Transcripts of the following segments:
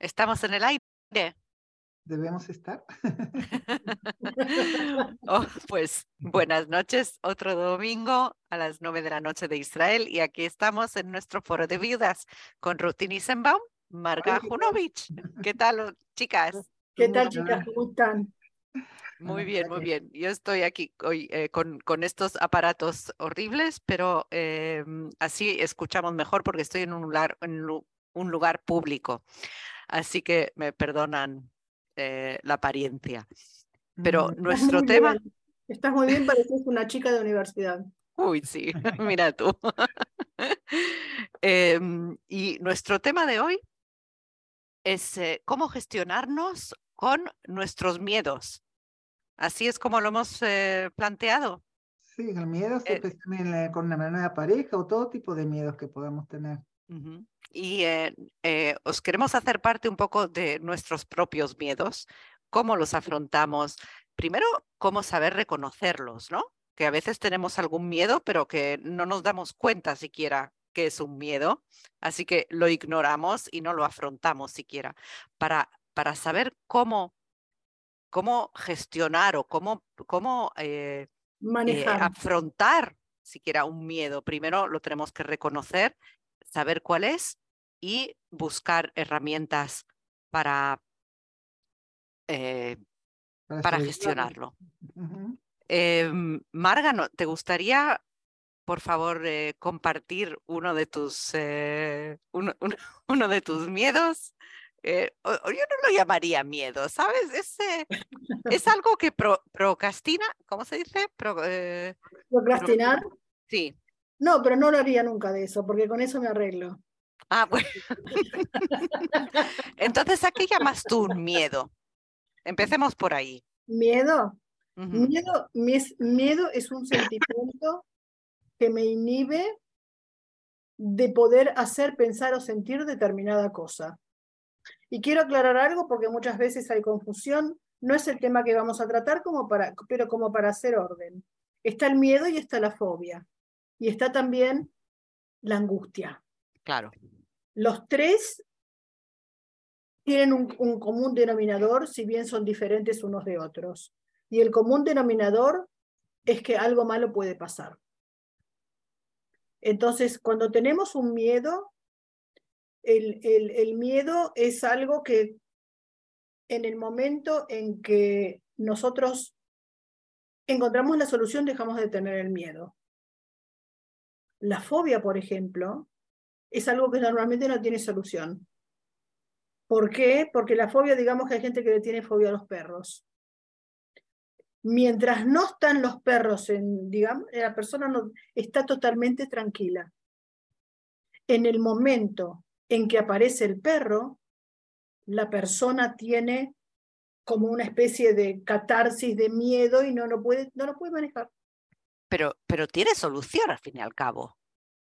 ¿Estamos en el aire? ¿Debemos estar? Oh, pues buenas noches, otro domingo a las nueve de la noche de Israel y aquí estamos en nuestro foro de viudas con Ruth Nissenbaum, Marga Junovich. ¿Qué tal, chicas? ¿Qué tal, chicas? ¿Cómo están? Muy bien, muy bien. Yo estoy aquí hoy eh, con, con, estos aparatos horribles, pero eh, así escuchamos mejor porque estoy en un lugar, en un lugar público así que me perdonan eh, la apariencia. Pero Mm, nuestro tema... bien. Estás muy bien, pareces una chica de universidad. Uy, sí, mira tú. Em, y nuestro tema de hoy es eh, cómo gestionarnos con nuestros miedos. Así es como lo hemos eh, planteado. Sí, el miedo se Eh, presenta en la- con una nueva pareja o todo tipo de miedos que podamos tener. Ujú. Y eh, eh, os queremos hacer parte un poco de nuestros propios miedos, cómo los afrontamos. Primero, cómo saber reconocerlos, ¿no? Que a veces tenemos algún miedo, pero que no nos damos cuenta siquiera que es un miedo, así que lo ignoramos y no lo afrontamos siquiera. Para, para saber cómo, cómo gestionar o cómo, cómo eh, Manejar. afrontar siquiera un miedo. Primero lo tenemos que reconocer, saber cuál es y buscar herramientas para, eh, para gestionarlo. Marga, ¿no- ¿te gustaría, por favor, eh, compartir uno de tus, eh, uno, uno- uno de tus miedos? O- o yo no lo llamaría miedo, ¿sabes? Es, es algo que pro- procrastina, ¿cómo se dice? Pro- Procrastinar. sí. No, pero no lo haría nunca de eso, porque con eso me arreglo. Ah, bueno. Entonces, ¿a qué llamas tú miedo? Empecemos por ahí. Miedo. Miedo, miedo es un sentimiento que me inhibe de poder hacer, pensar o sentir determinada cosa. Y quiero aclarar algo porque muchas veces hay confusión. No es el tema que vamos a tratar, como para, pero como para hacer orden. Está el miedo y está la fobia. Y está también la angustia. Claro. Los tres tienen un, común denominador, si bien son diferentes unos de otros. Y el común denominador es que algo malo puede pasar. Entonces, cuando tenemos un miedo, el- el miedo es algo que en el momento en que nosotros encontramos la solución, dejamos de tener el miedo. La fobia, por ejemplo, es algo que normalmente no tiene solución. ¿Por qué? Porque la fobia, digamos que hay gente que le tiene fobia a los perros. Mientras no están los perros digamos, la persona no, está totalmente tranquila. En el momento en que aparece el perro, la persona tiene como una especie de catarsis de miedo y no lo puede, no lo puede manejar. Pero, pero tiene solución al fin y al cabo.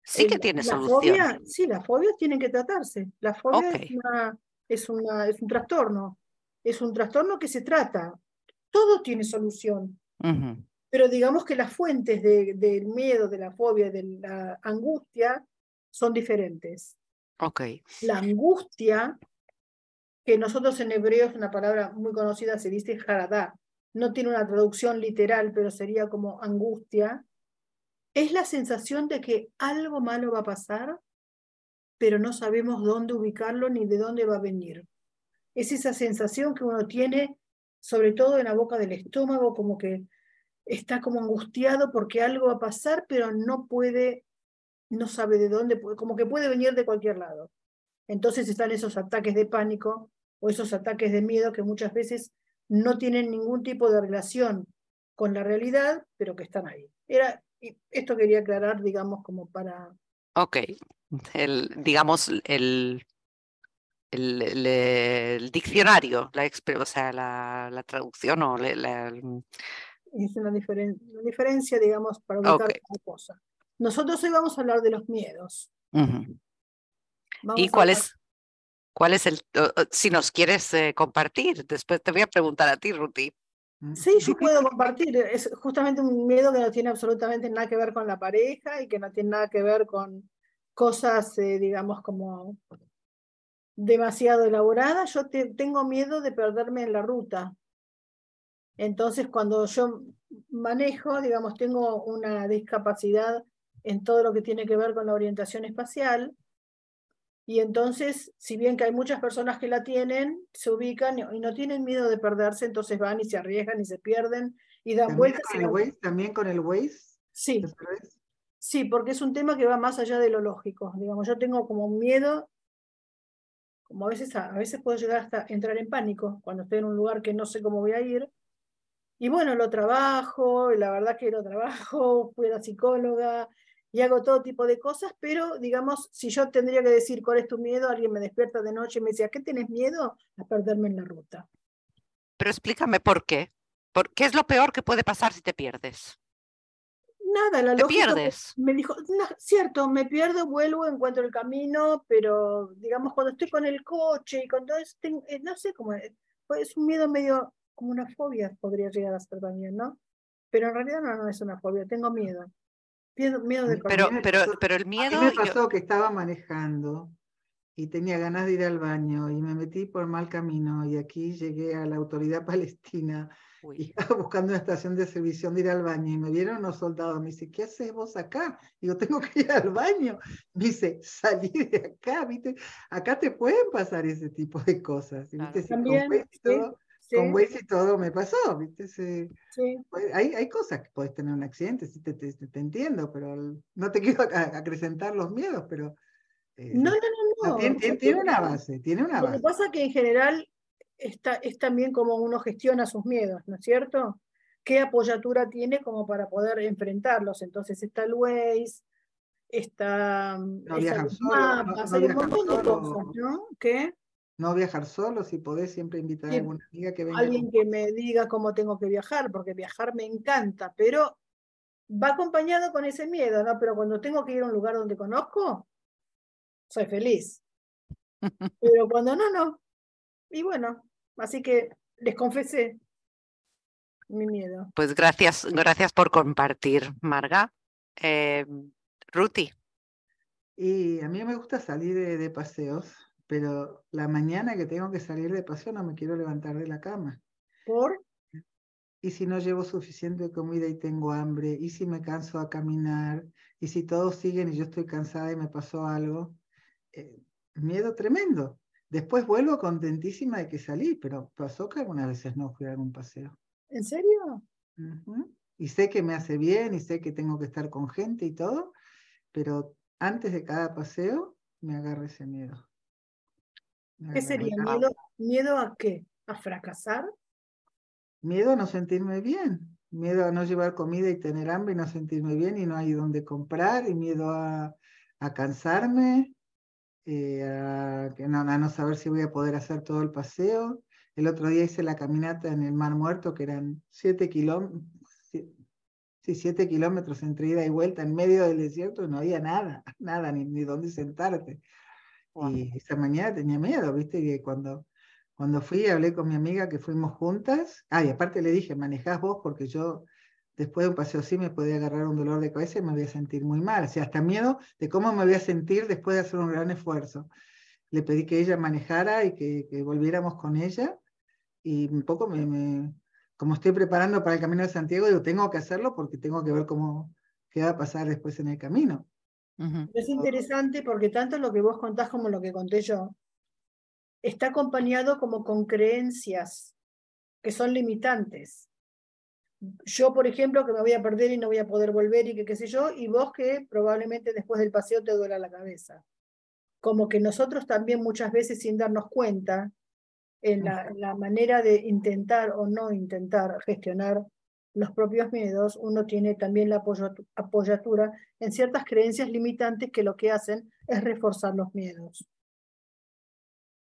Sí que tiene la solución. Fobia, sí, las fobias tienen que tratarse. La fobia es, una- es, una- es un trastorno. Es un trastorno que se trata. Todo tiene solución. Pero digamos que las fuentes de- del miedo, de la fobia, de la angustia son diferentes. Ok. La angustia, que nosotros en hebreo es una palabra muy conocida, se dice jaradá. No tiene una traducción literal, pero sería como angustia. Es la sensación de que algo malo va a pasar, pero no sabemos dónde ubicarlo ni de dónde va a venir. Es esa sensación que uno tiene, sobre todo en la boca del estómago, como que está como angustiado porque algo va a pasar, pero no puede, no sabe de dónde, como que puede venir de cualquier lado. Entonces están esos ataques de pánico o esos ataques de miedo que muchas veces no tienen ningún tipo de relación con la realidad, pero que están ahí. Era, y esto quería aclarar, digamos, como para... Ok. El, digamos, el, el, el- el diccionario, la, o sea, la, la traducción o la- el- Es una, diferen- una diferencia, digamos, para ubicar Ok. cada cosa. Nosotros hoy vamos a hablar de los miedos. ¿Y cuál hablar- es, cuál es el, si nos quieres eh, compartir? Después te voy a preguntar a ti, Ruti. Mm. Sí, yo puedo compartir. Es justamente un miedo que no tiene absolutamente nada que ver con la pareja y que no tiene nada que ver con cosas, eh, digamos, como demasiado elaborada, yo tengo miedo de perderme en la ruta. Entonces, cuando yo manejo, digamos, tengo una discapacidad en todo lo que tiene que ver con la orientación espacial, y entonces, si bien que hay muchas personas que la tienen, se ubican y no tienen miedo de perderse, entonces van y se arriesgan y se pierden y dan vueltas. Con el Waze, ¿También con el Waze? Sí. Sí, porque es un tema que va más allá de lo lógico. Digamos, yo tengo como miedo, como a veces, a veces puedo llegar hasta entrar en pánico cuando estoy en un lugar que no sé cómo voy a ir. Y bueno, lo trabajo, y la verdad que lo trabajo, fui a la psicóloga, y hago todo tipo de cosas, pero digamos, si yo tendría que decir cuál es tu miedo, alguien me despierta de noche y me dice, ¿a qué tienes miedo? A perderme en la ruta. Pero explícame por qué. ¿Por ¿Qué es lo peor que puede pasar si te pierdes? Nada, la ¿Te pierdes? Me dijo, no, cierto, me pierdo, vuelvo, encuentro el camino, pero digamos, cuando estoy con el coche y con todo eso, eh, no sé cómo es, pues, es un miedo medio, como una fobia podría llegar a ser también, ¿no? Pero en realidad no, no es una fobia, tengo miedo. Miedo, de pero, pero, pero el miedo. A mí me pasó que estaba manejando y tenía ganas de ir al baño y me metí por mal camino y aquí llegué a la autoridad palestina y estaba buscando una estación de servicio de ir al baño y me vieron unos soldados. Me dice, ¿qué haces vos acá? Digo, tengo que ir al baño. Me dice, salí de acá, ¿viste? Acá te pueden pasar ese tipo de cosas. ¿viste? También, con Waze y todo me pasó, ¿viste? sí. Pues, hay, hay cosas que puedes tener un accidente, sí te, te, te entiendo, pero no te quiero acrecentar los miedos, pero... Eh, no, no, no, no. Tiene, tiene, una base, tiene una base. Lo que pasa es que en general está, es también como uno gestiona sus miedos, ¿no es cierto? ¿Qué apoyatura tiene como para poder enfrentarlos? Entonces está el Waze, está... No viajar solo, no, hay un montón de cosas, ¿no? ¿Qué? No viajar solo, si podés siempre invitar a alguna amiga que venga. Alguien que me diga cómo tengo que viajar, porque viajar me encanta, pero va acompañado con ese miedo, ¿no? Pero cuando tengo que ir a un lugar donde conozco, soy feliz. Pero cuando no, no. Y bueno, así que les confesé mi miedo. Pues gracias, gracias por compartir, Marga. Eh, Ruti. Y a mí me gusta salir de paseos pero la mañana que tengo que salir de paseo no me quiero levantar de la cama. ¿Por? Y si no llevo suficiente comida y tengo hambre, y si me canso a caminar, y si todos siguen y yo estoy cansada y me pasó algo, eh, miedo tremendo. Después vuelvo contentísima de que salí, pero pasó que algunas veces no fui a algún paseo. ¿En serio? Y sé que me hace bien y sé que tengo que estar con gente y todo, pero antes de cada paseo me agarra ese miedo. ¿Qué sería? ¿Miedo, ¿Miedo a qué? ¿A fracasar? Miedo a no sentirme bien, miedo a no llevar comida y tener hambre y no sentirme bien y no hay dónde comprar, y miedo a, a cansarme, eh, a, no, no saber si voy a poder hacer todo el paseo. El otro día hice la caminata en el Mar Muerto, que eran siete kilómetros, sí, siete kilómetros entre ida y vuelta en medio del desierto, y no había nada, nada, ni, ni dónde sentarte. Y esa mañana tenía miedo, ¿viste? Y cuando, cuando fui, hablé con mi amiga que fuimos juntas. Ah, y aparte le dije, manejás vos porque yo después de un paseo así me podía agarrar un dolor de cabeza y me voy a sentir muy mal. O sea, hasta miedo de cómo me voy a sentir después de hacer un gran esfuerzo. Le pedí que ella manejara y que, que volviéramos con ella. Y un poco me, me, como estoy preparando para el Camino de Santiago, digo, tengo que hacerlo porque tengo que ver cómo, qué va a pasar después en el camino. Es interesante porque tanto lo que vos contás como lo que conté yo está acompañado como con creencias que son limitantes. Yo, por ejemplo, que me voy a perder y no voy a poder volver y que qué sé yo, y vos que probablemente después del paseo te duela la cabeza. Como que nosotros también muchas veces sin darnos cuenta en la manera de intentar o no intentar gestionar los propios miedos, uno tiene también la apoyatura en ciertas creencias limitantes que lo que hacen es reforzar los miedos.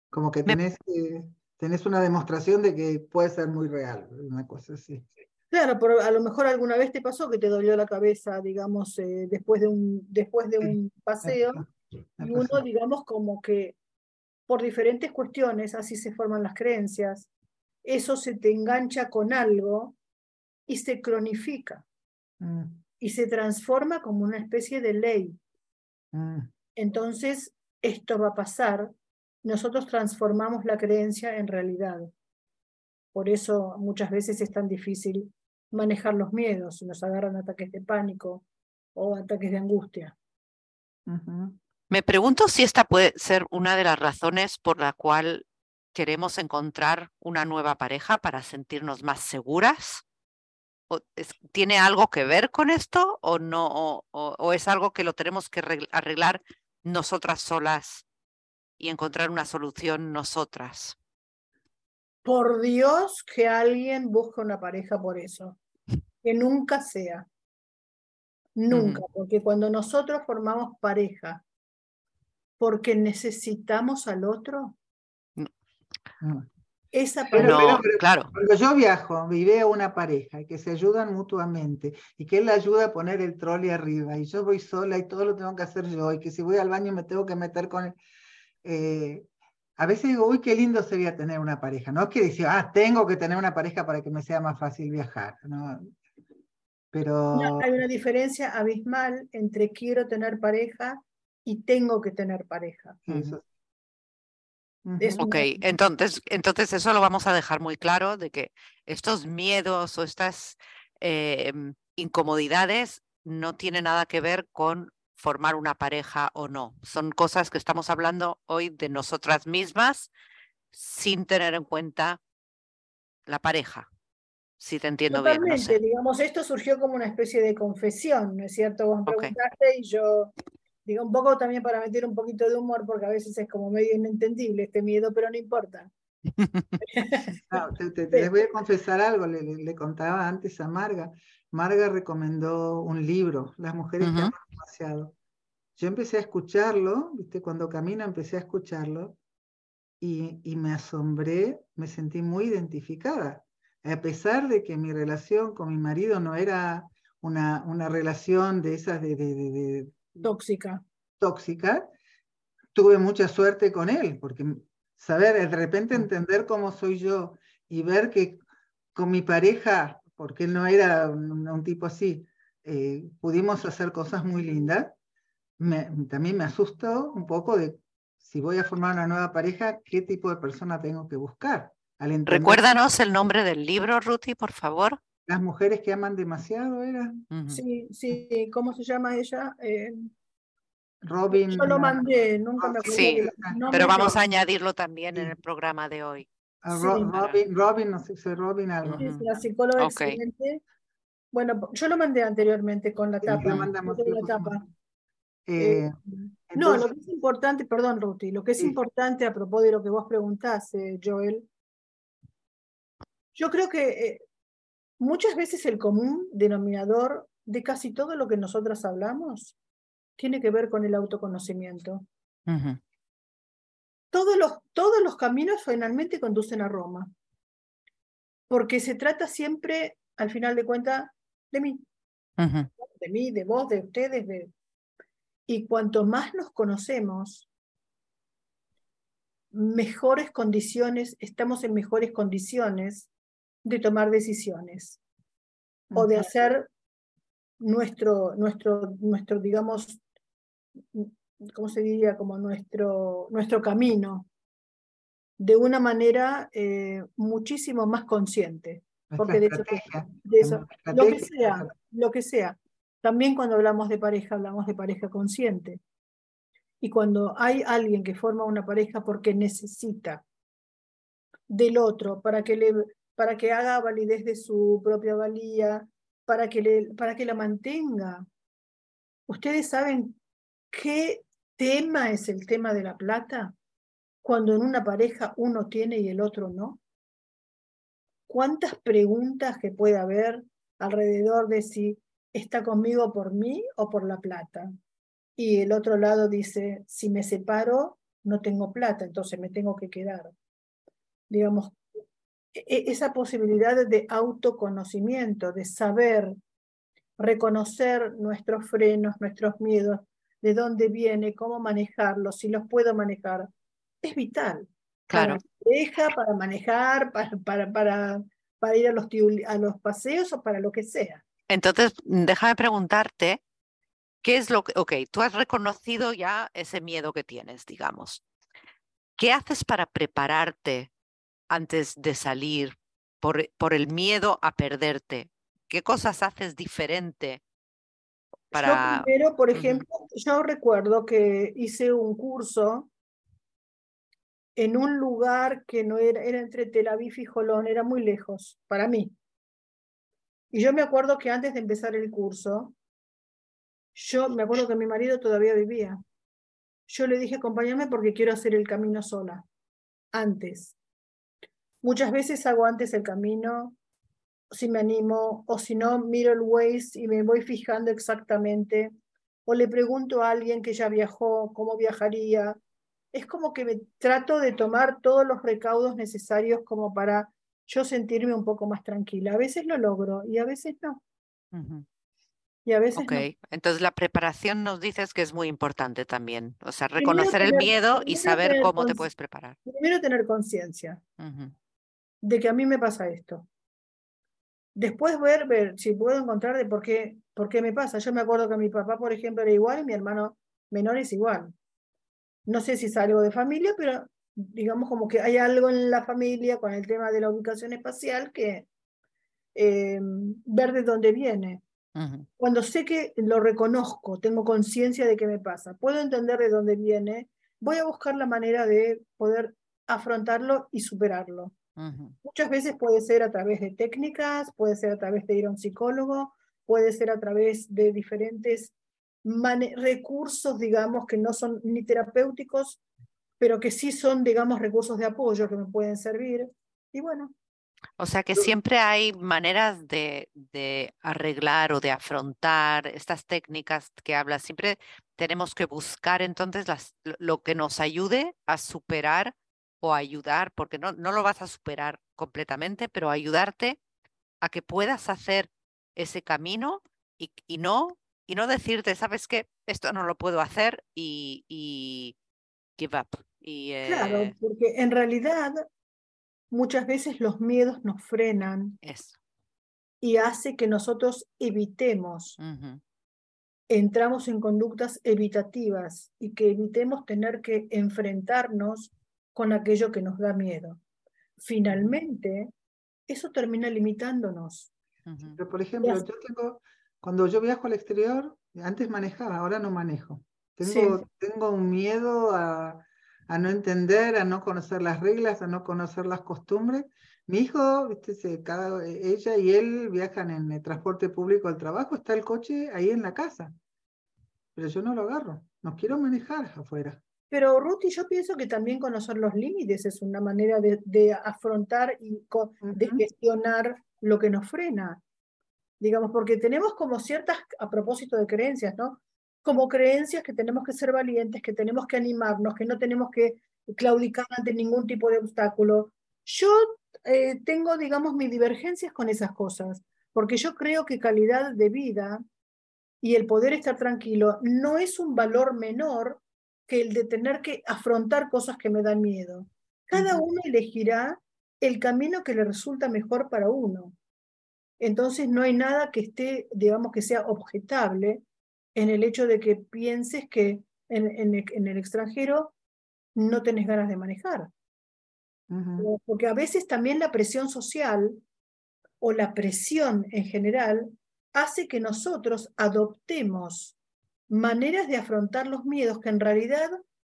Como que tenés, tenés una demostración de que puede ser muy real, una cosa así. Claro, pero a lo mejor alguna vez te pasó que te dolió la cabeza, digamos, eh, después de un, después de un paseo, y uno, digamos, como que por diferentes cuestiones, así se forman las creencias, eso se te engancha con algo y se cronifica mm. y se transforma como una especie de ley. Mm. Entonces, esto va a pasar nosotros transformamos la creencia en realidad. Por eso muchas veces es tan difícil manejar los miedos, nos agarran ataques de pánico o ataques de angustia. Me pregunto si esta puede ser una de las razones por la cual queremos encontrar una nueva pareja para sentirnos más seguras. ¿Tiene algo que ver con esto o no? o es algo que lo tenemos que arreglar nosotras solas y encontrar una solución nosotras? Por Dios que alguien busque una pareja por eso. Que nunca sea. Nunca, porque cuando nosotros formamos pareja, porque necesitamos al otro, esa pareja. claro. Cuando yo viajo y veo una pareja y que se ayudan mutuamente y que él le ayuda a poner el trolley arriba y yo voy sola y todo lo tengo que hacer yo y que si voy al baño me tengo que meter con él. Eh, a veces digo, uy, qué lindo sería tener una pareja. No es que decir, ah, tengo que tener una pareja para que me sea más fácil viajar. ¿no? Pero... hay una diferencia abismal entre quiero tener pareja y tengo que tener pareja. Ok, entonces, entonces eso lo vamos a dejar muy claro de que estos miedos o estas em, incomodidades no tienen nada que ver con formar una pareja o no. Son cosas que estamos hablando hoy de nosotras mismas sin tener en cuenta la pareja. Si te entiendo bien. digamos, esto surgió como una especie de confesión, ¿no es cierto? Vos me preguntaste y yo digo un poco también para meter un poquito de humor, porque a veces es como medio inentendible este miedo, pero no importa. te, les voy a confesar algo, le, contaba antes a Marga. Marga recomendó un libro, Las mujeres que aman demasiado. Yo empecé a escucharlo, ¿viste? cuando camino empecé a escucharlo y, y, me asombré, me sentí muy identificada. A pesar de que mi relación con mi marido no era una, una relación de esas de, de, de tóxica. tóxica, tuve mucha suerte con él, porque saber, de repente mm. entender cómo soy yo y ver que con mi pareja, porque él no era un, tipo así, eh, pudimos hacer cosas muy lindas, también me asustó un poco de si voy a formar una nueva pareja, qué tipo de persona tengo que buscar. Recuérdanos el nombre del libro, Ruti, por favor. Las mujeres que aman demasiado, ¿era? Sí, sí, ¿cómo se llama ella? Eh, Robin. Yo lo mandé, nunca me acuerdo. Sí, pero vamos a añadirlo también en el programa de hoy. Robin, Robin, no sé si Robin algo. Sí, la psicóloga excelente. Bueno, yo lo mandé anteriormente con la tapa. la tapa. Eh, eh, no, lo que es importante, perdón, Ruti, lo que es importante a propósito de lo que vos preguntás, Joel, yo creo que muchas veces el común denominador de casi todo lo que nosotras hablamos tiene que ver con el autoconocimiento. todos, los, todos los caminos finalmente conducen a Roma, porque se trata siempre, al final de cuentas, de mí. De mí, de vos, de ustedes. De... Y cuanto más nos conocemos, mejores condiciones, estamos en mejores condiciones de tomar decisiones o de hacer nuestro, nuestro, nuestro digamos, ¿cómo se diría? Como nuestro, nuestro camino de una manera eh, muchísimo más consciente. Porque de eso, lo que sea, lo que sea. También cuando hablamos de pareja, hablamos de pareja consciente. Y cuando hay alguien que forma una pareja porque necesita del otro para que, le, para que haga validez de su propia valía, para que, para que la mantenga. Ustedes saben ¿Qué tema es el tema de la plata cuando en una pareja uno tiene y el otro no? ¿Cuántas preguntas que puede haber alrededor de si está conmigo por mí o por la plata? Y el otro lado dice, si me separo, no tengo plata, entonces me tengo que quedar. Digamos, esa posibilidad de autoconocimiento, de saber reconocer nuestros frenos, nuestros miedos, de dónde viene, cómo manejarlos, si los puedo manejar, es vital. Claro. Para, para manejar, para, para, para, para ir a los, a los paseos o para lo que sea. Entonces, déjame preguntarte, ¿qué es lo que, ok, tú has reconocido ya ese miedo que tienes, digamos. ¿qué haces para prepararte antes de salir por, por el miedo a perderte? ¿Qué cosas haces diferente para... Yo primero, por ejemplo, yo recuerdo que hice un curso en un lugar que no era, era entre Tel Aviv y Jolón, era muy lejos para mí. Y yo me acuerdo que antes de empezar el curso, yo me acuerdo que mi marido todavía vivía. Yo le dije, acompáñame porque quiero hacer el camino sola, antes. Muchas veces hago antes el camino, si me animo, o si no, miro el Waze y me voy fijando exactamente, o le pregunto a alguien que ya viajó, cómo viajaría. Es como que me trato de tomar todos los recaudos necesarios como para yo sentirme un poco más tranquila. A veces lo logro y a veces no. Y a veces ok, entonces la preparación nos dices que es muy importante también. O sea, reconocer el miedo y saber cómo te puedes preparar. Primero tener conciencia de que a mí me pasa esto. Después ver, ver si puedo encontrar de por qué, por qué me pasa. Yo me acuerdo que mi papá, por ejemplo, era igual y mi hermano menor es igual. No sé si es algo de familia, pero digamos como que hay algo en la familia con el tema de la ubicación espacial que eh, ver de dónde viene. Cuando sé que lo reconozco, tengo conciencia de qué me pasa, puedo entender de dónde viene, voy a buscar la manera de poder afrontarlo y superarlo. Muchas veces puede ser a través de técnicas, puede ser a través de ir a un psicólogo, puede ser a través de diferentes recursos, digamos, que no son ni terapéuticos, pero que sí son, digamos, recursos de apoyo que me pueden servir. Y bueno, o sea que siempre hay maneras de, arreglar o de afrontar estas técnicas que hablas. Siempre tenemos que buscar entonces lo que nos ayude a superar o ayudar, porque no, no lo vas a superar completamente, pero ayudarte a que puedas hacer ese camino y, no, y no decirte, sabes qué, esto no lo puedo hacer y, give up. Y, Claro, eh porque en realidad muchas veces los miedos nos frenan y hace que nosotros evitemos, entramos en conductas evitativas y que evitemos tener que enfrentarnos con aquello que nos da miedo. Finalmente, eso termina limitándonos. Pero, por ejemplo, yo tengo, cuando yo viajo al exterior, antes manejaba, ahora no manejo. Tengo, tengo un miedo a, a no entender, a no conocer las reglas, a no conocer las costumbres. Mi hijo, ¿viste? cada, ella y él viajan en el transporte público al trabajo, está el coche ahí en la casa. Pero yo no lo agarro, no quiero manejar afuera. Pero Ruth, yo pienso que también conocer los límites es una manera de, afrontar y de gestionar lo que nos frena. Digamos, porque tenemos como ciertas, a propósito de creencias, ¿no? como creencias que tenemos que ser valientes, que tenemos que animarnos, que no tenemos que claudicar ante ningún tipo de obstáculo. Yo eh, tengo, digamos, mis divergencias con esas cosas, porque yo creo que calidad de vida y el poder estar tranquilo no es un valor menor que el de tener que afrontar cosas que me dan miedo. Cada uno elegirá el camino que le resulta mejor para uno. Entonces no hay nada que esté, digamos, que sea objetable en el hecho de que pienses que en, el extranjero no tenés ganas de manejar. Porque a veces también la presión social o la presión en general hace que nosotros adoptemos maneras de afrontar los miedos que en realidad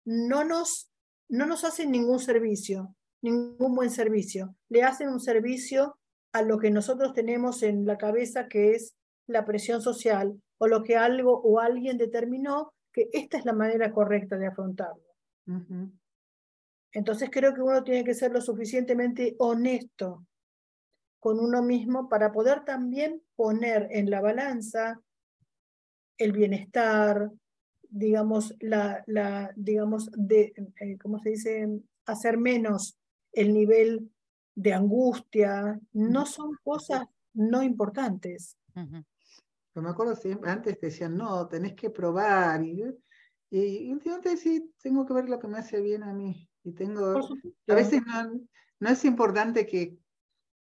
no nos, no nos hacen ningún servicio, ningún buen servicio. Le hacen un servicio a lo que nosotros tenemos en la cabeza que es la presión social o lo que algo o alguien determinó que esta es la manera correcta de afrontarlo. Entonces creo que uno tiene que ser lo suficientemente honesto con uno mismo para poder también poner en la balanza el bienestar, digamos, la, la digamos, de, eh, ¿cómo se dice? Hacer menos el nivel de angustia, no son cosas no importantes. Yo me acuerdo siempre, antes decían, no, tenés que probar. Y, y, últimamente sí, tengo que ver lo que me hace bien a mí. Y tengo, a veces no, no es importante que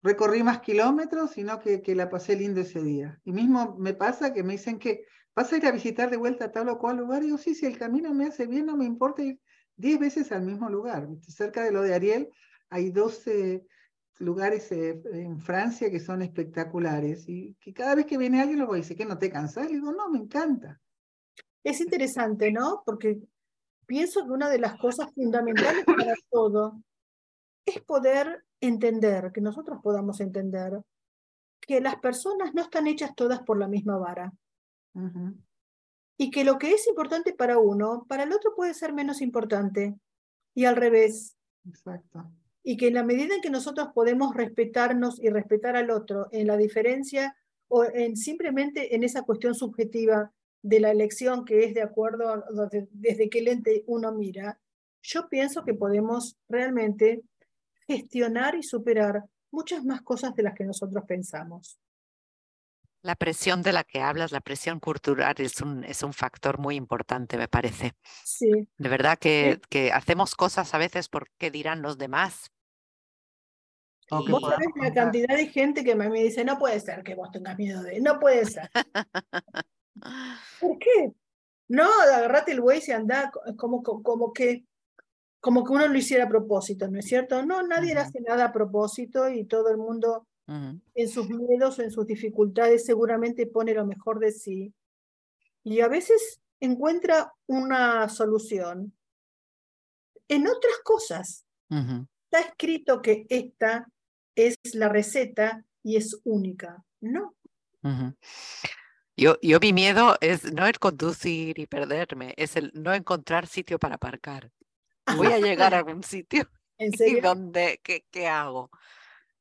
recorrí más kilómetros, sino que, que, la pasé lindo ese día. Y mismo me pasa que me dicen que vas a ir a visitar de vuelta a tal o cual lugar. Y yo, sí, si el camino me hace bien, no me importa ir 10 veces al mismo lugar. Cerca de lo de Ariel hay 12 lugares eh, en Francia que son espectaculares y que cada vez que viene alguien lo dice que no te cansas, le digo, no, me encanta. Es interesante, ¿no? Porque pienso que una de las cosas fundamentales para todo es poder entender, que nosotros podamos entender que las personas no están hechas todas por la misma vara. Y que lo que es importante para uno, para el otro puede ser menos importante. Y al revés. Exacto. Y que en la medida en que nosotros podemos respetarnos y respetar al otro en la diferencia o en simplemente en esa cuestión subjetiva de la elección que es de acuerdo a desde qué lente uno mira, yo pienso que podemos realmente gestionar y superar muchas más cosas de las que nosotros pensamos. La presión de la que hablas, la presión cultural, es un, es un factor muy importante, me parece. Sí. De verdad que, que hacemos cosas a veces porque dirán los demás. Vos sabés la cantidad de gente que me dice, no puede ser que vos tengas miedo de, no puede ser. ¿Por qué? No, agarrate el güey y anda como, como que como que uno lo hiciera a propósito, ¿no es cierto? No, nadie hace nada a propósito y todo el mundo en sus miedos o en sus dificultades seguramente pone lo mejor de sí y a veces encuentra una solución en otras cosas. Está escrito que esta es la receta y es única, ¿no? Yo, yo mi miedo es no el conducir y perderme, es el no encontrar sitio para aparcar. Voy a llegar a algún sitio. ¿En serio? ¿Y dónde, qué, qué hago?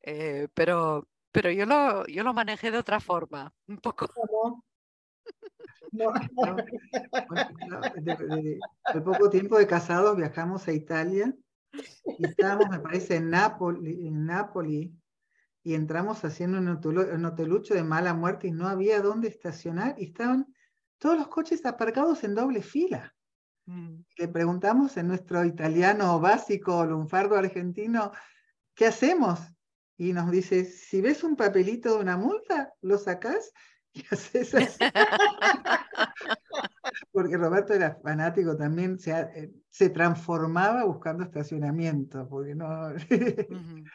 Eh, pero, pero yo lo, yo lo manejé de otra forma, un poco. ¿Cómo? No. de, poco tiempo de casados viajamos a Italia y estábamos, me parece, en Nápoles, en Nápoli y entramos haciendo un hotelucho de mala muerte y no había dónde estacionar y estaban todos los coches aparcados en doble fila. Mm. Le preguntamos en nuestro italiano básico, lunfardo argentino, ¿qué hacemos? Y nos dice, si ves un papelito de una multa, lo sacás y haces así. Porque Roberto era fanático también, se, eh, se transformaba buscando estacionamiento, porque no...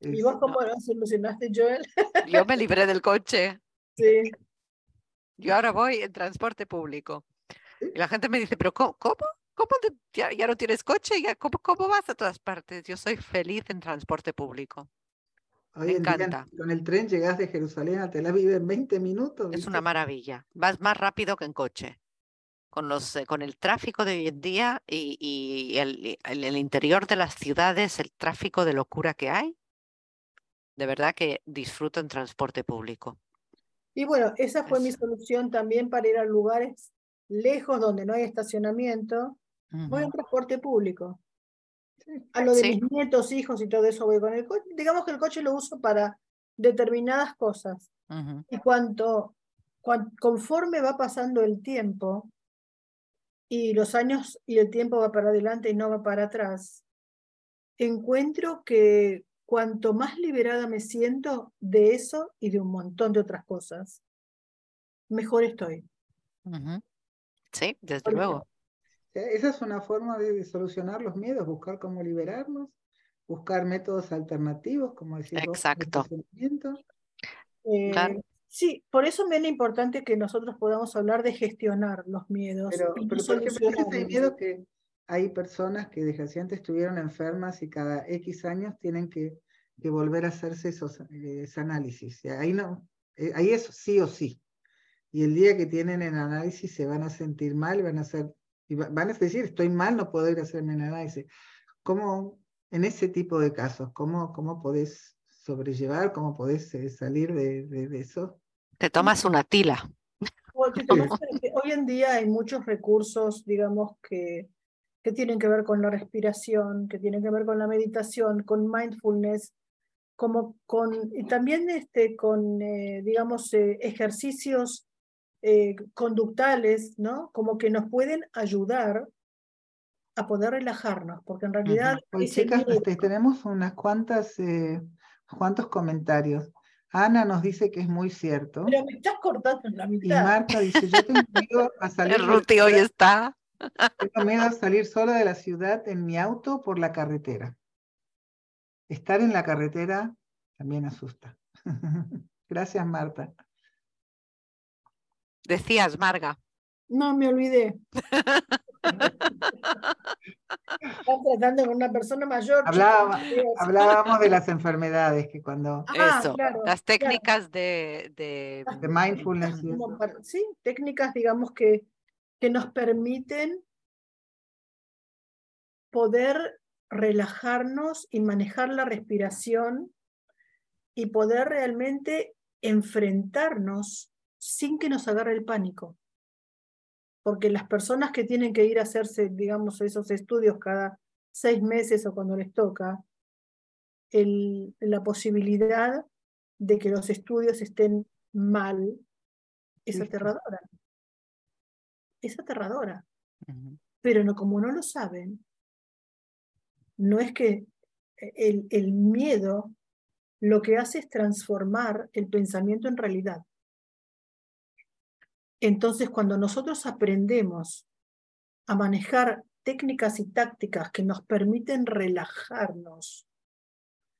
¿Y vos cómo lo solucionaste, Joel? Yo me libré del coche. Sí. Yo ahora voy en transporte público. Y la gente me dice, pero ¿cómo? ¿Cómo, ya, no tienes coche? ¿Ya, cómo, ¿Cómo vas a todas partes? Yo soy feliz en transporte público. Hoy Me encanta. con el tren llegas de Jerusalén a Tel Aviv en 20 minutos. Es una maravilla. Vas más rápido que en coche. Con, los, eh, con el tráfico de hoy en día y, y el, el, interior de las ciudades, el tráfico de locura que hay, de verdad que disfruto en transporte público. Y bueno, esa fue mi solución también para ir a lugares lejos donde no hay estacionamiento. Voy en transporte público. A lo de mis nietos, hijos y todo eso voy con el coche. Digamos que el coche lo uso para determinadas cosas. Y cuanto, conforme va pasando el tiempo y los años y el tiempo va para adelante y no va para atrás, encuentro que cuanto más liberada me siento de eso y de un montón de otras cosas, mejor estoy. Sí, desde luego. Esa es una forma de solucionar los miedos, buscar cómo liberarnos, buscar métodos alternativos, como decir, Exacto. Eh, sí, por eso me es importante que nosotros podamos hablar de gestionar los miedos. Pero, pero por ejemplo, hay miedo que hay personas que desgraciadamente estuvieron enfermas y cada X años tienen que, que volver a hacerse esos, eh, análisis. Ahí no, eh, ahí es sí o sí. Y el día que tienen el análisis se van a sentir mal, van a ser y van a decir, estoy mal, no puedo ir a hacerme el análisis. ¿Cómo, en ese tipo de casos, cómo, cómo podés sobrellevar, cómo podés eh, salir de, de, eso? Te tomas una tila. Hoy en día hay muchos recursos, digamos, que, que tienen que ver con la respiración, que tienen que ver con la meditación, con mindfulness, como con, y también este, con, eh, digamos, eh, ejercicios eh, conductales, ¿no? Como que nos pueden ayudar a poder relajarnos, porque en realidad... chicas, este, tenemos unas cuantas, eh, cuantos comentarios. Ana nos dice que es muy cierto. Pero me estás cortando en la mitad. Y Marta dice, yo tengo miedo a salir... El Ruti hoy está... Tengo miedo a salir sola de la ciudad en mi auto por la carretera. Estar en la carretera también asusta. Gracias, Marta. Decías, Marga. No, me olvidé. Están tratando con una persona mayor. Hablábamos, hablábamos de las enfermedades, que cuando... Ah, Eso, las técnicas de, de, de, mindfulness. sí, técnicas, digamos, que, que nos permiten poder relajarnos y manejar la respiración y poder realmente enfrentarnos sin que nos agarre el pánico porque las personas que tienen que ir a hacerse, digamos, esos estudios cada seis meses o cuando les toca, el, la posibilidad de que los estudios estén mal es aterradora. Es aterradora. Pero no, como no lo saben, no es que el, el miedo lo que hace es transformar el pensamiento en realidad. Entonces, cuando nosotros aprendemos a manejar técnicas y tácticas que nos permiten relajarnos,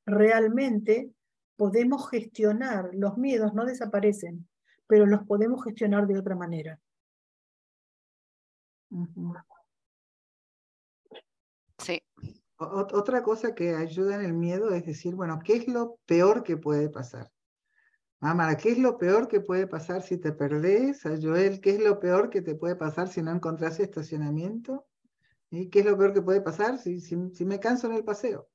realmente podemos gestionar los miedos, no desaparecen, pero los podemos gestionar de otra manera. Sí. Otra cosa que ayuda en el miedo es decir, bueno, ¿qué es lo peor que puede pasar? Amara, ¿qué es lo peor que puede pasar si te perdés? A Joel, ¿qué es lo peor que te puede pasar si no encontrás estacionamiento? ¿Y qué es lo peor que puede pasar si, si, me canso en el paseo?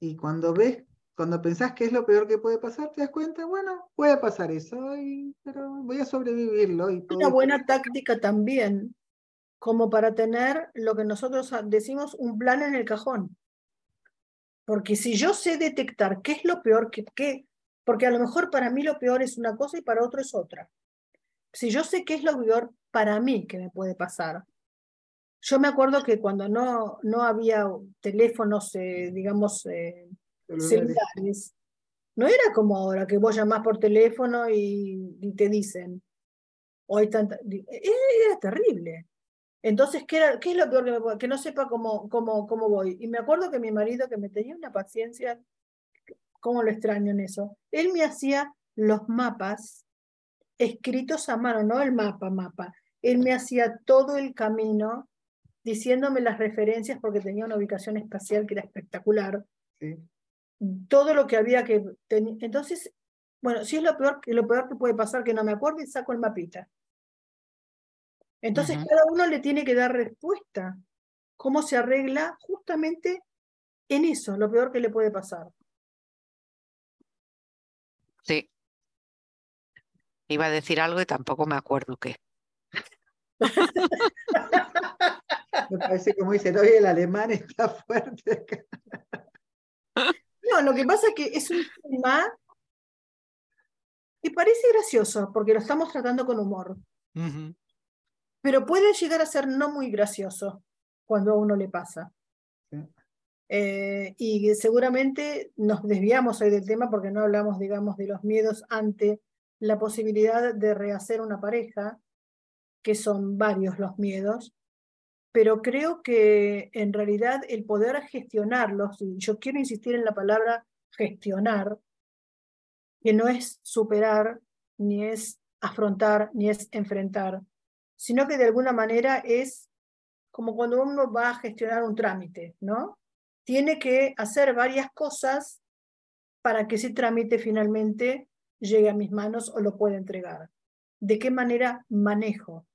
Y cuando ves, cuando pensás qué es lo peor que puede pasar, te das cuenta, bueno, puede pasar eso, pero voy a sobrevivirlo. Y Una buena táctica también, como para tener lo que nosotros decimos un plan en el cajón. Porque si yo sé detectar qué es lo peor que, que porque a lo mejor para mí lo peor es una cosa y para otro es otra. Si yo sé qué es lo peor para mí que me puede pasar. Yo me acuerdo que cuando no, no había teléfonos, eh, digamos, eh, celulares, no era como ahora que vos llamás por teléfono y, te dicen, hoy tanta... Era terrible. Entonces, ¿qué, era, ¿qué es lo peor que me? Que no sepa cómo, cómo, cómo voy. Y me acuerdo que mi marido, que me tenía una paciencia ¿Cómo lo extraño en eso? Él me hacía los mapas escritos a mano, no el mapa, mapa. Él me hacía todo el camino diciéndome las referencias porque tenía una ubicación espacial que era espectacular. Todo lo que había que... Entonces, bueno, si es lo peor, lo peor que puede pasar que no me acuerdo y saco el mapita. Entonces cada uno le tiene que dar respuesta. ¿Cómo se arregla justamente en eso, lo peor que le puede pasar? Sí. Iba a decir algo y tampoco me acuerdo qué. Me parece como dice, hoy el alemán está fuerte. No, lo que pasa es que es un tema que parece gracioso porque lo estamos tratando con humor. Pero puede llegar a ser no muy gracioso cuando a uno le pasa. Eh, y seguramente nos desviamos hoy del tema porque no hablamos, digamos, de los miedos ante la posibilidad de rehacer una pareja, que son varios los miedos, pero creo que en realidad el poder gestionarlos, y yo quiero insistir en la palabra gestionar, que no es superar, ni es afrontar, ni es enfrentar, sino que de alguna manera es como cuando uno va a gestionar un trámite, ¿no? tiene que hacer varias cosas para que ese trámite finalmente llegue a mis manos o lo pueda entregar. ¿De qué manera manejo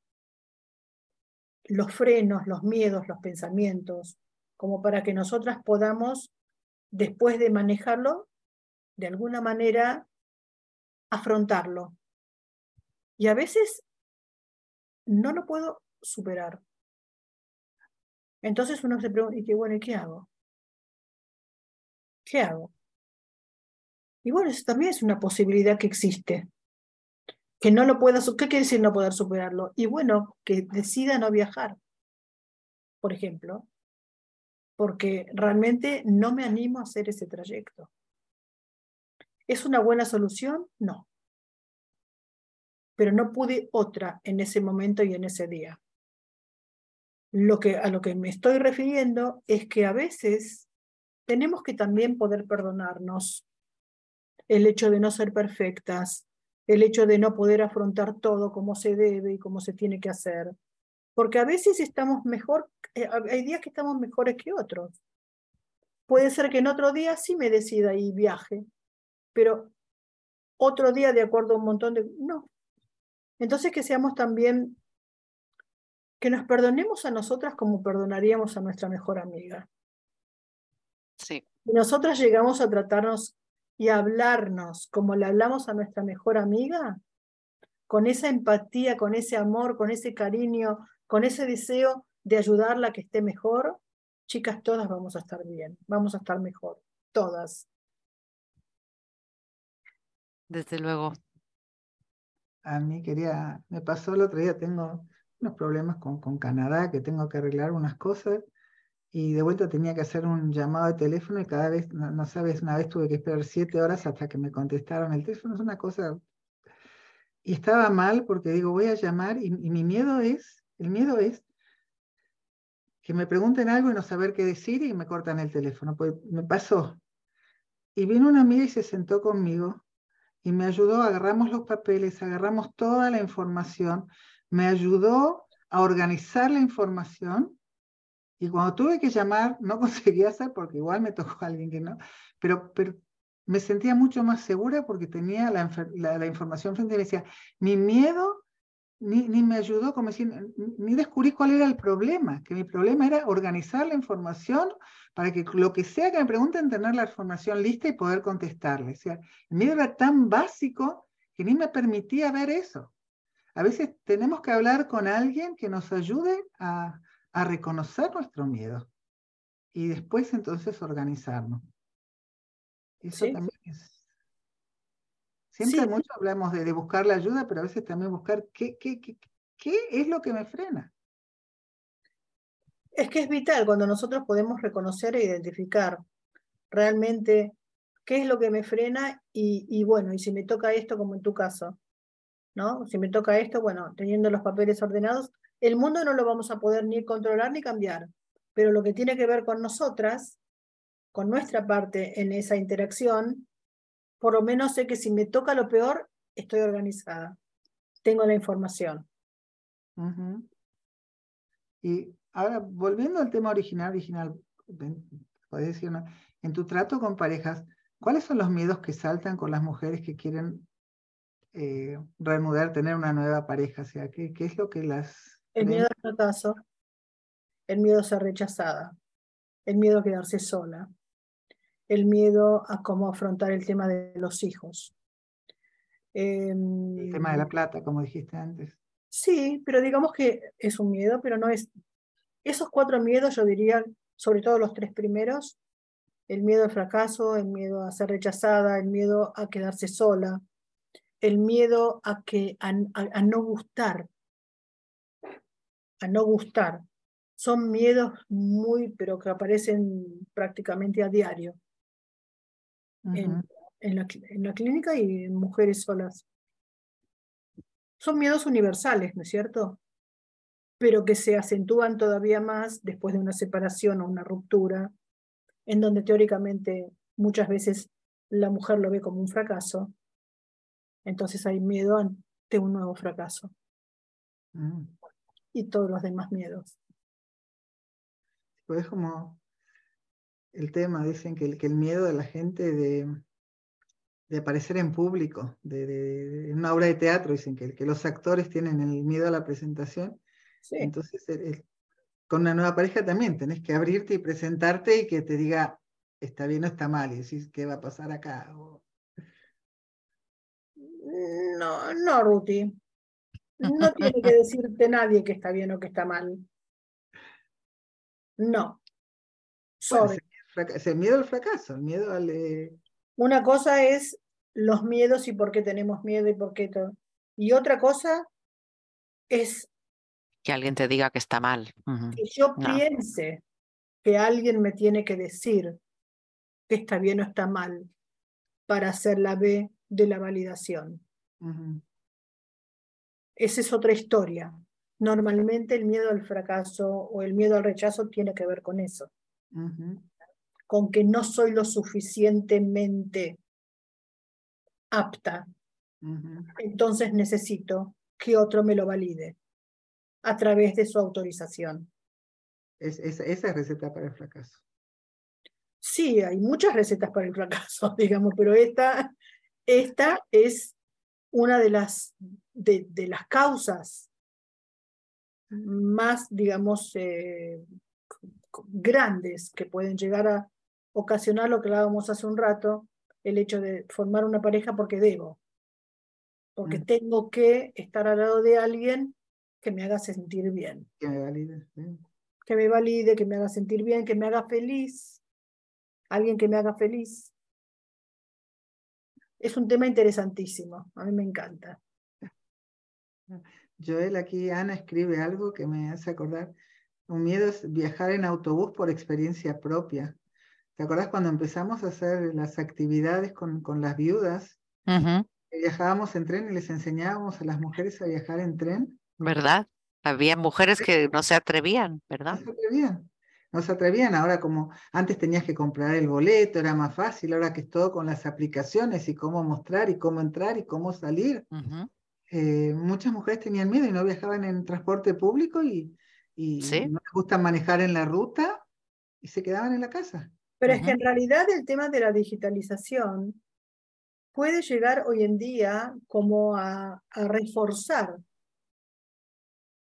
los frenos, los miedos, los pensamientos, como para que nosotras podamos, después de manejarlo, de alguna manera afrontarlo? Y a veces no lo puedo superar. Entonces uno se pregunta, ¿y qué bueno, ¿y qué hago? ¿qué hago? Y bueno, eso también es una posibilidad que existe. Que no lo pueda, ¿qué quiere decir no poder superarlo? Y bueno, que decida no viajar, por ejemplo, porque realmente no me animo a hacer ese trayecto. ¿Es una buena solución? No. Pero no pude otra en ese momento y en ese día. lo que, a lo que me estoy refiriendo es que a veces tenemos que también poder perdonarnos el hecho de no ser perfectas, el hecho de no poder afrontar todo como se debe y como se tiene que hacer. Porque a veces estamos mejor, eh, hay días que estamos mejores que otros. Puede ser que en otro día sí me decida y viaje, pero otro día de acuerdo a un montón de... No. Entonces que seamos también, que nos perdonemos a nosotras como perdonaríamos a nuestra mejor amiga. Sí. Nosotras llegamos a tratarnos y a hablarnos como le hablamos a nuestra mejor amiga, con esa empatía, con ese amor, con ese cariño, con ese deseo de ayudarla a que esté mejor, chicas, todas vamos a estar bien, vamos a estar mejor, todas. Desde luego. A mí quería, me pasó el otro día, tengo unos problemas con, con Canadá, que tengo que arreglar unas cosas, y de vuelta tenía que hacer un llamado de teléfono y cada vez, no, sabes, una vez tuve que esperar siete horas hasta que me contestaron el teléfono, es una cosa... Y estaba mal porque digo, voy a llamar y, y mi miedo es, el miedo es que me pregunten algo y no saber qué decir y me cortan el teléfono. Pues me pasó. Y vino una amiga y se sentó conmigo y me ayudó, agarramos los papeles, agarramos toda la información, me ayudó a organizar la información y cuando tuve que llamar no conseguía hacer porque igual me tocó a alguien que no, pero, pero me sentía mucho más segura porque tenía la, la, la información frente a mí. Decía, mi miedo ni, ni, me ayudó, como decir, ni descubrí cuál era el problema, que mi problema era organizar la información para que lo que sea que me pregunten, tener la información lista y poder contestarle. O sea, el miedo era tan básico que ni me permitía ver eso. A veces tenemos que hablar con alguien que nos ayude a, a reconocer nuestro miedo y después entonces organizarnos. Eso ¿Sí? también es Siempre sí. mucho hablamos de, de, buscar la ayuda, pero a veces también buscar qué, qué, qué, qué es lo que me frena. Es que es vital cuando nosotros podemos reconocer e identificar realmente qué es lo que me frena y, y, bueno, y si me toca esto, como en tu caso, ¿no? Si me toca esto, bueno, teniendo los papeles ordenados, el mundo no lo vamos a poder ni controlar ni cambiar, pero lo que tiene que ver con nosotras, con nuestra parte en esa interacción, por lo menos sé que si me toca lo peor, estoy organizada. Tengo la información. Y ahora, volviendo al tema original, original, podés decir, en tu trato con parejas, ¿cuáles son los miedos que saltan con las mujeres que quieren eh, reanudar, tener una nueva pareja? O sea, ¿qué, qué es lo que las... El miedo al fracaso, el miedo a ser rechazada, el miedo a quedarse sola, el miedo a cómo afrontar el tema de los hijos. Eh, el tema de la plata, como dijiste antes. Sí, pero digamos que es un miedo, pero no es... Esos cuatro miedos, yo diría, sobre todo los tres primeros, el miedo al fracaso, el miedo a ser rechazada, el miedo a quedarse sola, el miedo a, que, a, a, a no gustar, a no gustar. Son miedos muy, pero que aparecen prácticamente a diario en, en, la, en la clínica y en mujeres solas. Son miedos universales, ¿no es cierto? Pero que se acentúan todavía más después de una separación o una ruptura, en donde teóricamente muchas veces la mujer lo ve como un fracaso. Entonces hay miedo ante un nuevo fracaso. Mm. Y todos los demás miedos. Pues como el tema, dicen que el, que el miedo de la gente de, de aparecer en público, de, de, de, una obra de teatro, dicen que, que los actores tienen el miedo a la presentación. Sí. Entonces, el, el, con una nueva pareja también tenés que abrirte y presentarte y que te diga, está bien o está mal, y decís, ¿qué va a pasar acá? O... No, no, Ruti. No tiene que decirte nadie que está bien o que está mal. No. Sobre. Es el miedo al fracaso, el miedo al... Eh... Una cosa es los miedos y por qué tenemos miedo y por qué todo. Y otra cosa es... Que alguien te diga que está mal. Uh -huh. Que yo no. piense que alguien me tiene que decir que está bien o está mal para hacer la B de la validación. Uh -huh. Esa es otra historia. Normalmente el miedo al fracaso o el miedo al rechazo tiene que ver con eso, con que no soy lo suficientemente apta. Entonces necesito que otro me lo valide a través de su autorización. Es, esa es receta para el fracaso. Sí, hay muchas recetas para el fracaso, digamos, pero esta, esta es una de las, de, las causas más, digamos, eh, grandes que pueden llegar a ocasionar lo que hablábamos hace un rato, el hecho de formar una pareja porque debo, porque mm. tengo que estar al lado de alguien que me haga sentir bien. Que me valide. Que me valide, que me haga sentir bien, que me haga feliz. Alguien que me haga feliz. Es un tema interesantísimo, a mí me encanta. Joel, aquí Ana escribe algo que me hace acordar. Un miedo es viajar en autobús por experiencia propia. ¿Te acuerdas cuando empezamos a hacer las actividades con, con las viudas? Viajábamos en tren y les enseñábamos a las mujeres a viajar en tren. ¿Verdad? Había mujeres que no se atrevían, ¿verdad? No se atrevían. No se atrevían. Ahora, como antes tenías que comprar el boleto, era más fácil. Ahora que es todo con las aplicaciones y cómo mostrar y cómo entrar y cómo salir. Eh, muchas mujeres tenían miedo y no viajaban en transporte público y, y no les gusta manejar en la ruta y se quedaban en la casa. Pero es que en realidad el tema de la digitalización puede llegar hoy en día como a, reforzar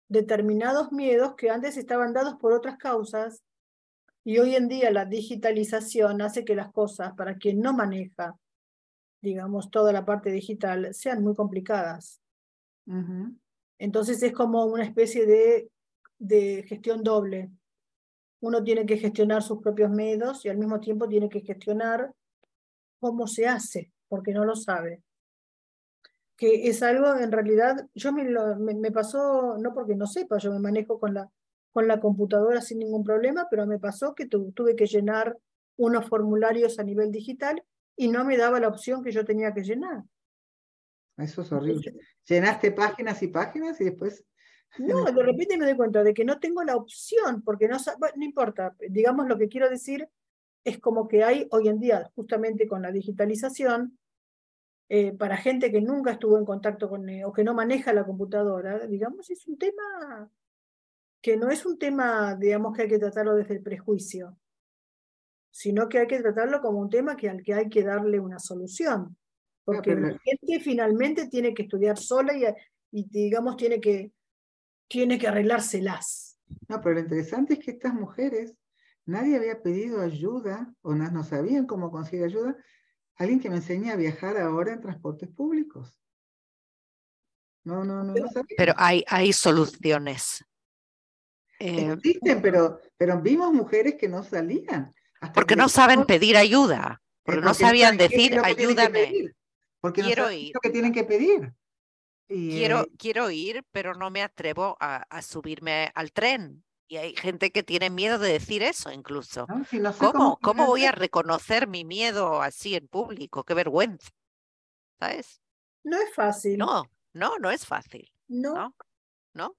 determinados miedos que antes estaban dados por otras causas y hoy en día la digitalización hace que las cosas para quien no maneja, digamos, toda la parte digital, sean muy complicadas. Entonces es como una especie de, de gestión doble uno tiene que gestionar sus propios medios y al mismo tiempo tiene que gestionar cómo se hace, porque no lo sabe. Que es algo, en realidad, yo me, me, pasó, no porque no sepa, yo me manejo con la, con la computadora sin ningún problema, pero me pasó que tuve que llenar unos formularios a nivel digital y no me daba la opción que yo tenía que llenar. Eso es horrible. Llenaste páginas y páginas y después no, de repente me doy cuenta de que no tengo la opción, porque no, no importa, digamos lo que quiero decir es como que hay hoy en día, justamente con la digitalización, eh, para gente que nunca estuvo en contacto con, eh, o que no maneja la computadora, digamos, es un tema que no es un tema, digamos, que hay que tratarlo desde el prejuicio, sino que hay que tratarlo como un tema que, al que hay que darle una solución. Porque la gente finalmente tiene que estudiar sola y, y digamos, tiene que tiene que arreglárselas. No, pero lo interesante es que estas mujeres, nadie había pedido ayuda o no, sabían cómo conseguir ayuda. Alguien que me enseñe a viajar ahora en transportes públicos. No, no, no, pero, Pero hay, hay soluciones. Eh, Existen, pero, pero vimos mujeres que no salían. porque no saben pedir ayuda. Porque, no sabían decir, ayúdame. Porque Quiero no ir. lo que tienen que pedir. Quiero, eh, quiero ir, pero no me atrevo a, subirme al tren. Y hay gente que tiene miedo de decir eso incluso. ¿Cómo, cómo, voy a reconocer mi miedo así en público? Qué vergüenza. ¿Sabes? No es fácil. No, no, no es fácil. No. No.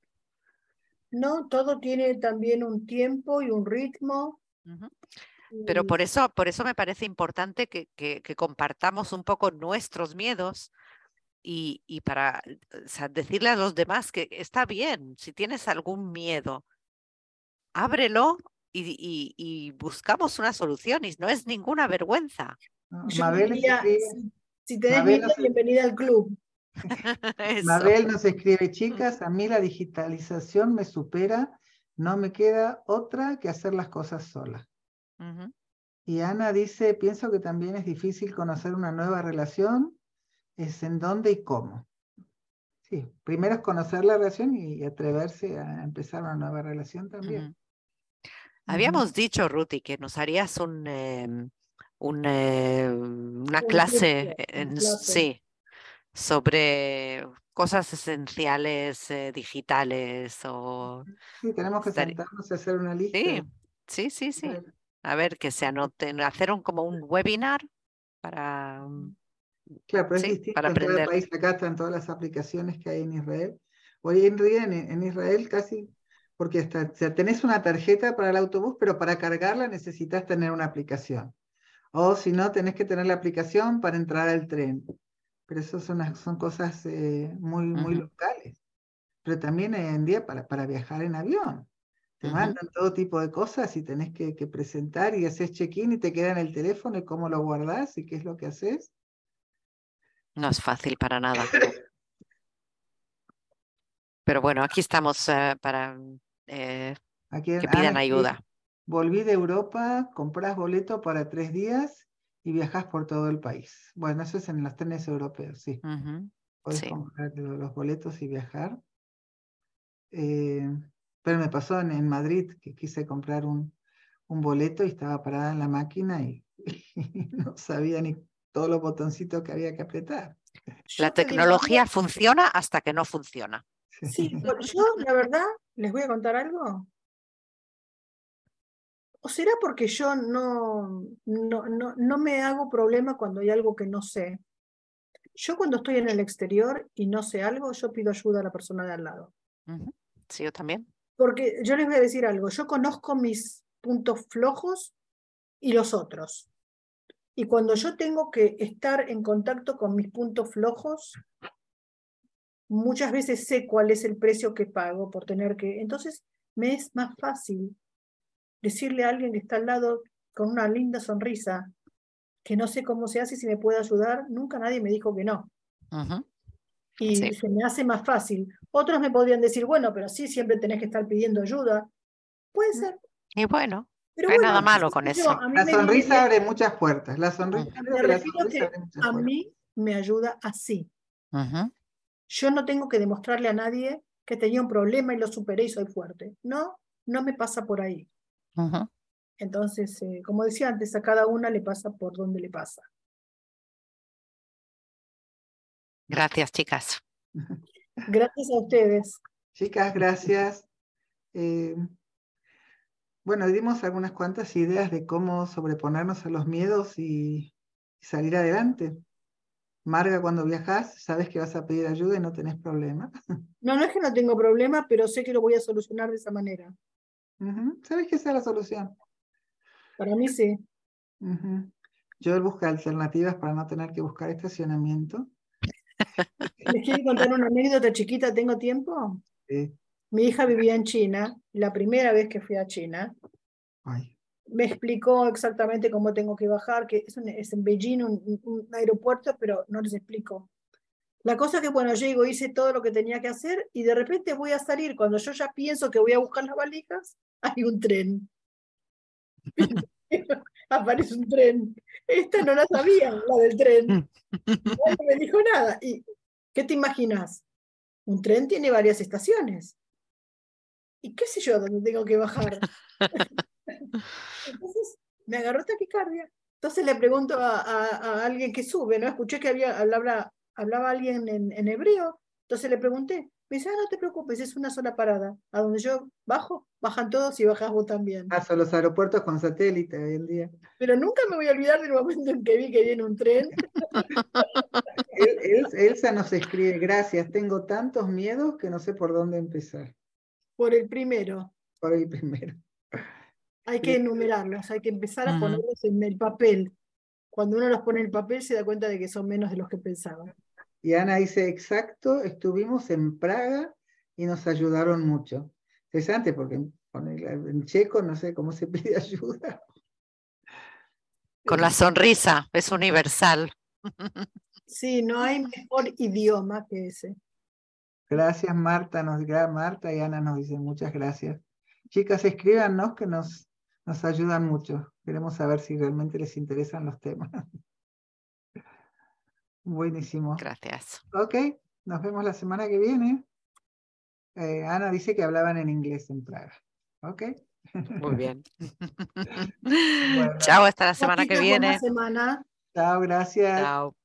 No, todo tiene también un tiempo y un ritmo. Pero por eso, por eso me parece importante que, que, que compartamos un poco nuestros miedos, y, para decirle a los demás que está bien, si tienes algún miedo, ábrelo y, buscamos una solución y no es ninguna vergüenza. Mabel si, te miedo, bienvenida al club. Mabel nos escribe, chicas, a mí la digitalización me supera, no me queda otra que hacer las cosas sola. Y Ana dice, pienso que también es difícil conocer una nueva relación es en dónde y cómo. Sí, primero es conocer la relación y atreverse a empezar una nueva relación también. Habíamos dicho, Ruti, que nos harías un, em, eh, una clase, en, sí, sobre cosas esenciales eh, digitales o... Sí, tenemos que sentarnos y hacer una lista. Sí, sí, sí, sí. A ver, que se anoten, hacer un, como un webinar para... Claro, pero es distinto para en todo el país. Acá están todas las aplicaciones que hay en Israel. Hoy en día en, Israel casi, porque hasta, tenés una tarjeta para el autobús, pero para cargarla necesitas tener una aplicación. O si no, tenés que tener la aplicación para entrar al tren. Pero eso son, son cosas eh, muy, muy locales. Pero también hoy en día para, para viajar en avión. Te mandan todo tipo de cosas y tenés que, que presentar y haces check-in y te queda en el teléfono y cómo lo guardás y qué es lo que haces. No es fácil para nada. Pero bueno, aquí estamos eh, para eh, que pidan ayuda. Volví de Europa, compras boleto para tres días y viajas por todo el país. Bueno, eso es en los trenes europeos, sí. Puedes comprar los boletos y viajar. Eh, pero me pasó en, Madrid que quise comprar un, un, boleto y estaba parada en la máquina y, no sabía ni todos los botoncitos que había que apretar. La tecnología funciona hasta que no funciona. Sí, yo la verdad, les voy a contar algo. ¿O será porque yo no, no, no, no me hago problema cuando hay algo que no sé? Yo cuando estoy en el exterior y no sé algo, yo pido ayuda a la persona de al lado. Sí, yo también. Porque yo les voy a decir algo, yo conozco mis puntos flojos y los otros. Y cuando yo tengo que estar en contacto con mis puntos flojos, muchas veces sé cuál es el precio que pago por tener que... Entonces me es más fácil decirle a alguien que está al lado con una linda sonrisa que no sé cómo se hace, si me puede ayudar. Nunca nadie me dijo que no. Y se me hace más fácil. Otros me podrían decir, bueno, pero sí, siempre tenés que estar pidiendo ayuda. Puede ser. Y bueno, no hay nada malo con eso. La sonrisa abre muchas puertas. La sonrisa, a mí me ayuda así. Yo no tengo que demostrarle a nadie que tenía un problema y lo superé y soy fuerte. No, no me pasa por ahí. Entonces, eh, como decía antes, a cada una le pasa por donde le pasa. Gracias, chicas. Gracias a ustedes. Chicas, gracias. Eh, bueno, dimos algunas cuantas ideas de cómo sobreponernos a los miedos y, salir adelante. Marga, cuando viajas, sabes que vas a pedir ayuda y no tenés problema. No, no es que no tengo problema, pero sé que lo voy a solucionar de esa manera. ¿Sabes que esa es la solución? Para mí sí. Yo busco alternativas para no tener que buscar estacionamiento. ¿Les quiero contar una anécdota chiquita? ¿Tengo tiempo? Sí. Mi hija vivía en China, la primera vez que fui a China. Me explicó exactamente cómo tengo que bajar, que es, en Beijing un, aeropuerto, pero no les explico. La cosa es que, bueno, llego, hice todo lo que tenía que hacer y de repente voy a salir. Cuando yo ya pienso que voy a buscar las valijas, hay un tren. Aparece un tren. Esta no la sabía, la del tren. No me dijo nada. ¿Y qué te imaginas? Un tren tiene varias estaciones. ¿Y qué sé yo dónde tengo que bajar? Me agarró taquicardia. Entonces le pregunto a, alguien que sube, ¿no? Escuché que había, hablaba, hablaba alguien en, en hebreo. Entonces le pregunté, me dice, ah, no te preocupes, es una sola parada. A donde yo bajo, bajan todos y bajas vos también. Ah, son los aeropuertos con satélite hoy en día. Pero nunca me voy a olvidar del momento en que vi que viene un tren. Elsa nos escribe, gracias, tengo tantos miedos que no sé por dónde empezar. Por el primero. Por el primero. Hay que enumerarlos, hay que empezar a ponerlos en el papel. Cuando uno los pone en el papel se da cuenta de que son menos de los que pensaban. Y Ana dice, exacto, estuvimos en Praga y nos ayudaron mucho. Interesante porque en checo no sé cómo se pide ayuda. Con la sonrisa, es universal. Sí, no hay mejor idioma que ese. Gracias Marta, nos Marta y Ana nos dicen muchas gracias. Chicas, escríbanos que nos, nos ayudan mucho. Queremos saber si realmente les interesan los temas. Buenísimo. Gracias. Ok, nos vemos la semana que viene. Eh, Ana dice que hablaban en inglés en Praga. Ok. Muy bien. Chao, hasta la semana que viene. Semana. Chao, gracias. Chao.